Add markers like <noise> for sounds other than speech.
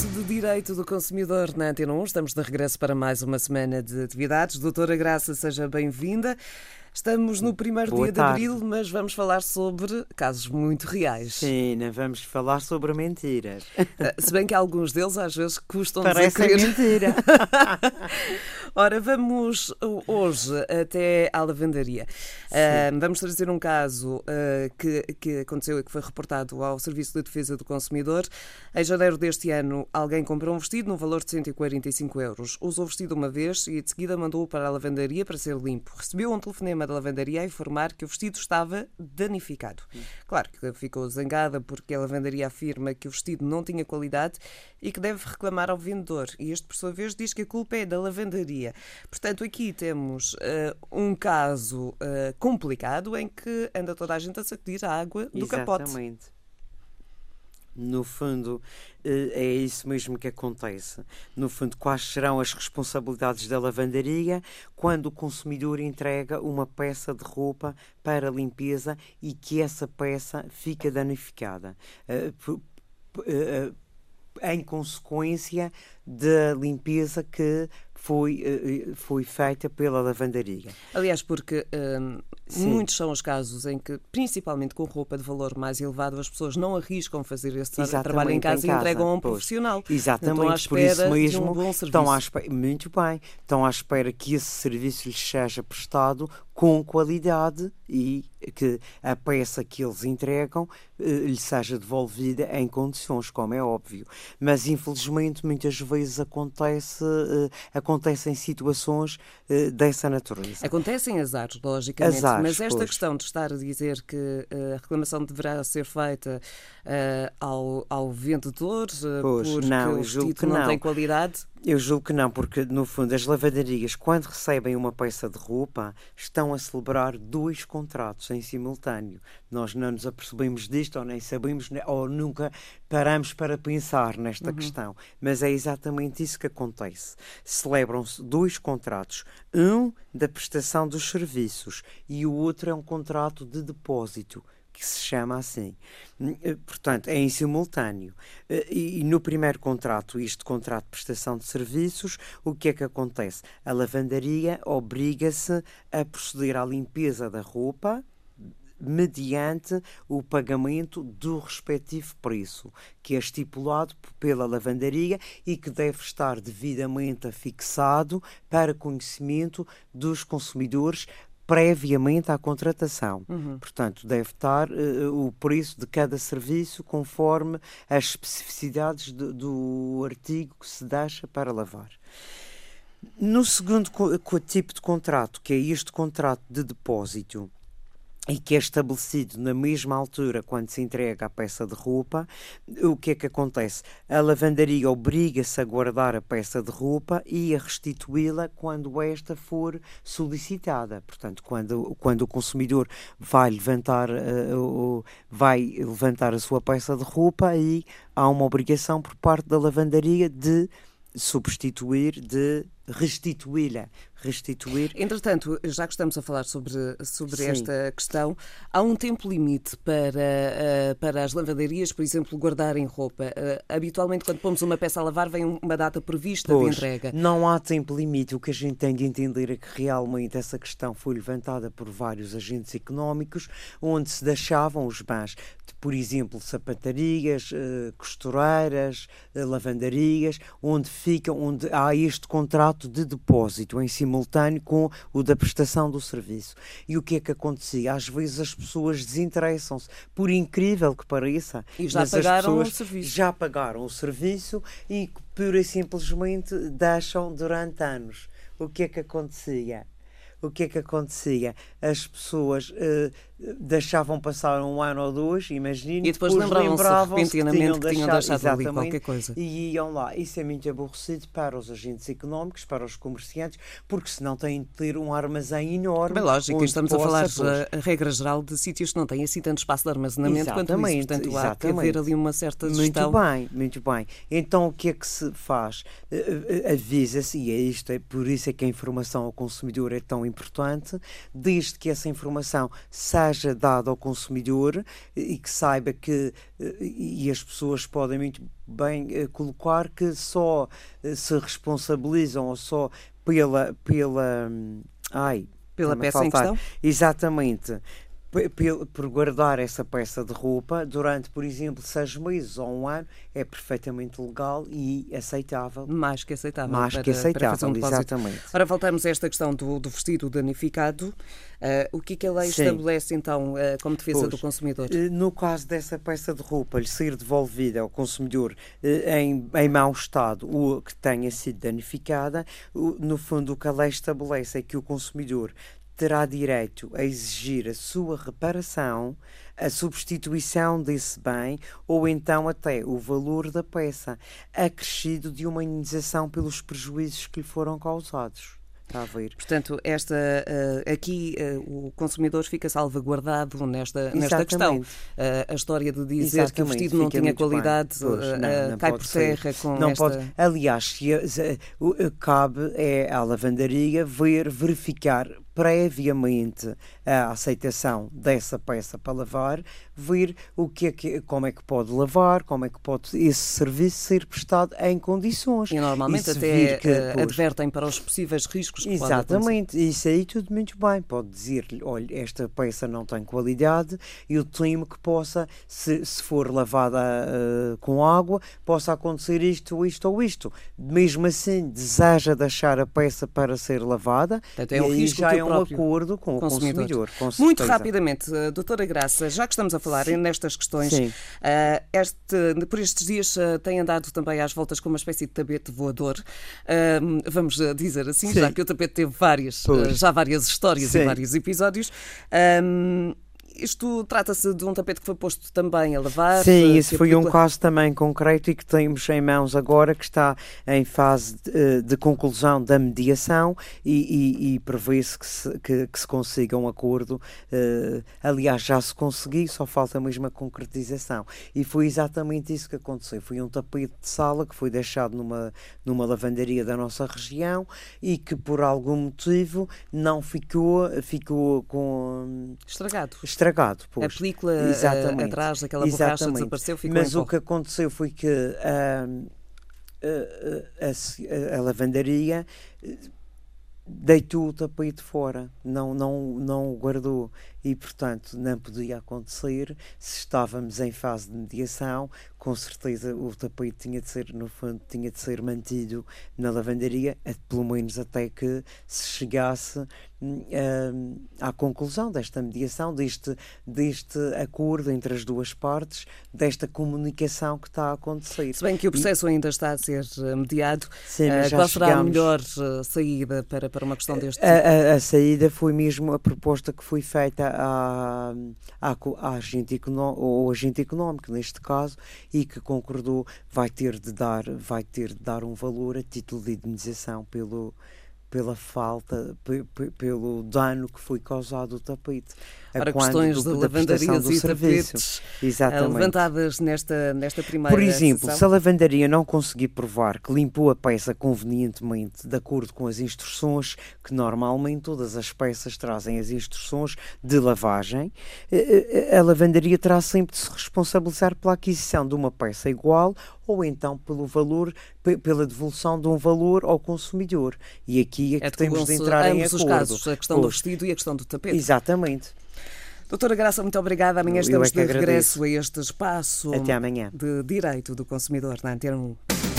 así. Direito do Consumidor na Antena 1. Estamos de regresso para mais uma semana de atividades. Doutora Graça, seja bem-vinda. Estamos no primeiro Boa dia tarde. de abril, mas vamos falar sobre casos muito reais. Sim, não vamos falar sobre mentiras. Eh, Se bem que alguns deles às vezes custam-nos a Parece crer. mentira. <laughs> Ora, vamos uh, hoje até à lavandaria. Uh, vamos trazer um caso uh, que, que aconteceu e que foi reportado ao Serviço de Defesa do Consumidor. Em janeiro deste ano, alguém comprou um vestido no valor de 145 euros. Usou o vestido uma vez e de seguida mandou-o para a lavandaria para ser limpo. Recebeu um telefonema da lavandaria a informar que o vestido estava danificado. Claro que ficou zangada porque a lavandaria afirma que o vestido não tinha qualidade e que deve reclamar ao vendedor. E este, por sua vez, diz que a culpa é da lavandaria. Portanto, aqui temos eh, um caso eh, complicado em que anda toda a gente a sacudir a água do capote. No fundo, eh, é isso mesmo que acontece. No fundo, quais serão as responsabilidades da lavandaria quando o consumidor entrega uma peça de roupa para limpeza e que essa peça fica danificada? Em consequência da limpeza que foi, eh, eh, foi feita pela lavandaria. Aliás, porque hum, muitos são os casos em que, principalmente com roupa de valor mais elevado, as pessoas não arriscam fazer esse Exatamente, trabalho em em casa, e casa, entregam a um pois. profissional. Exatamente, por isso mesmo um bom estão à espera, muito bem, estão à espera que esse serviço lhes seja prestado com qualidade e que a peça que eles entregam eh, lhe seja devolvida em condições, como é óbvio. Mas infelizmente muitas vezes acontece, eh, acontecem situações eh, dessa natureza. Acontecem azares, logicamente, Azares, mas esta pois. questão de estar a dizer que a reclamação deverá ser feita ao, ao vendedor Pois, porque não, o que não, não. tem qualidade. Eu julgo que não, porque no fundo as lavanderias, quando recebem uma peça de roupa, estão a celebrar dois contratos em simultâneo. Nós não nos apercebemos disto, ou nem sabemos, ne- ou nunca paramos para pensar nesta questão. Mas é exatamente isso que acontece. Celebram-se dois contratos. Um da prestação dos serviços e o outro é um contrato de depósito que se chama assim. Hum, eh, Portanto, é em simultâneo. Eh, E, no primeiro contrato, este contrato de prestação de serviços, o que é que acontece? A lavandaria obriga-se a proceder à limpeza da roupa mediante o pagamento do respectivo preço, que é estipulado pela lavandaria e que deve estar devidamente afixado para conhecimento dos consumidores previamente à contratação. Portanto, deve estar eh, o preço de cada serviço conforme as especificidades do, do artigo que se deixa para lavar. No segundo tipo de contrato, que é este contrato de depósito, e que é estabelecido na mesma altura quando se entrega a peça de roupa, o que é que acontece? A lavandaria obriga-se a guardar a peça de roupa e a restituí-la quando esta for solicitada. Portanto, quando, quando o consumidor vai levantar, o- vai levantar a sua peça de roupa, aí há uma obrigação por parte da lavandaria de substituir, de restituí-la. Restituir Entretanto, já que estamos a falar sobre, sobre Sim. esta questão, há um tempo limite para, eh, para as lavanderias, por exemplo, guardarem roupa. Eh, habitualmente, quando pomos uma peça a lavar, vem uma data prevista Pois, de entrega. Não há tempo limite. O que a gente tem de entender é que realmente essa questão foi levantada por vários agentes económicos, onde se deixavam os bens de, por exemplo, sapatarias, eh, costureiras, lavandarias, onde ficam, onde há este contrato de depósito em simultâneo com o da prestação do serviço. E o que é que acontecia? Às vezes as pessoas desinteressam-se, por incrível que pareça. E já mas as pagaram o pessoas serviço. já pagaram o serviço e pura e simplesmente deixam durante anos. O que é que acontecia? O que é que acontecia? As pessoas eh, deixavam passar um ano ou dois, imagine, E depois lembravam-se repentinamente que tinham deixado ali exatamente, qualquer coisa. E iam lá. Isso é muito aborrecido para os agentes económicos, para os comerciantes, porque senão têm de ter um armazém enorme. Bem, lógico, estamos a falar, pois, a, regra geral, de sítios que não têm assim tanto espaço de armazenamento quanto isso. Exatamente, Portanto, há que haver exatamente. ali uma certa Muito gestão. bem, muito bem. Então o que é que se faz? Eh, eh, Avisa-se, e é isto, é por isso é que a informação ao consumidor é tão importante, desde que essa informação seja seja dado ao consumidor e que saiba que, e as pessoas podem muito bem colocar que só se responsabilizam ou só pela. pela ai, pela peça em questão? Exatamente por guardar essa peça de roupa durante, por exemplo, seis meses ou um ano, é perfeitamente legal e aceitável. Mais que aceitável. Mais para, que aceitável, um exatamente. Ora, voltamos a esta questão do, do vestido danificado. Uh, o que, é que a lei Sim. estabelece, então, uh, como defesa pois, do consumidor? Uh, no caso dessa peça de roupa lhe ser devolvida ao consumidor em, em mau estado ou que tenha sido danificada, no fundo o que a lei estabelece é que o consumidor terá direito a exigir a sua reparação, a substituição desse bem ou então até o valor da peça, acrescido de uma indenização pelos prejuízos que lhe foram causados. Está a ver. Portanto, esta, uh, aqui uh, o consumidor fica salvaguardado nesta, nesta questão. Uh, a história de dizer Exatamente. que o vestido não tinha qualidade pois, não, não cai por terra com não esta... Pode. Aliás, se, se, cabe é à lavandaria ver, verificar previamente a aceitação dessa peça para lavar, ver o que é que, como é que pode lavar, como é que pode esse serviço ser prestado em condições. E normalmente e até que, uh, pois, advertem para os possíveis riscos que Exatamente, isso aí tudo muito bem. Pode dizer-lhe, olha, esta peça não tem qualidade, eu temo que possa, se, se for lavada uh, com água, possa acontecer isto, isto ou isto. Mesmo assim, deseja deixar a peça para ser lavada, Portanto, é um risco já é um acordo com o consumidor. consumidor Muito rapidamente, uh, doutora Graça, já que estamos a falar Sim. nestas questões, uh, este, por estes dias uh, tem andado também às voltas com uma espécie de tapete voador, vamos dizer assim, Sim. já que o tapete teve várias, já várias histórias Sim. e vários episódios. Isto trata-se de um tapete que foi posto também a lavar? Sim, isso foi um caso também concreto e que temos em mãos agora, que está em fase de, eh, de conclusão da mediação e, e, e prevê-se que se, que, que se consiga um acordo. Uh, aliás, já se conseguiu, só falta mesmo a concretização. E foi exatamente isso que aconteceu. Foi um tapete de sala que foi deixado numa, numa lavandaria da nossa região e que por algum motivo não ficou, ficou com... Estragado. Estragado estragado. Pois. A película eh, Exatamente. atrás daquela borracha Exatamente. desapareceu, ficou Mas o que aconteceu foi que uh, a, a, a, lavandaria deitou o tapete fora, não, não, não o guardou e, portanto, não podia acontecer. Se estávamos em fase de mediação, com certeza o tapete tinha de ser, no fundo, tinha de ser mantido na lavandaria, pelo menos até que se chegasse uh, à conclusão desta mediação, deste, deste acordo entre as duas partes, desta comunicação que está a acontecer. Se bem que o processo e, ainda está a ser eh, mediado, sim, uh, qual será chegamos, a melhor saída para, para uma questão deste tipo? A, a, a, saída foi mesmo a proposta que foi feita à, à, à agente económico, ou agente económico, neste caso, e que concordou vai ter de dar, vai ter de dar um valor a título de indemnização pelo pela falta, pelo dano que foi causado ao tapete. Ora, questões do, de lavandarias e serviço. tapetes eh, Exatamente. levantadas nesta, nesta primeira Por exemplo, sessão. se a lavandaria não conseguir provar que limpou a peça convenientemente, de acordo com as instruções, que normalmente todas as peças trazem as instruções de lavagem, eh, eh, a lavandaria terá sempre de se responsabilizar pela aquisição de uma peça igual ou então pelo valor, pela devolução de um valor ao consumidor. E aqui é que é temos de entrar em acordo. os casos, a questão do vestido e a questão do tapete. Exatamente. Doutora Graça, muito obrigada. Amanhã estamos é de regresso a este espaço Até amanhã. de direito do consumidor na Antena 1.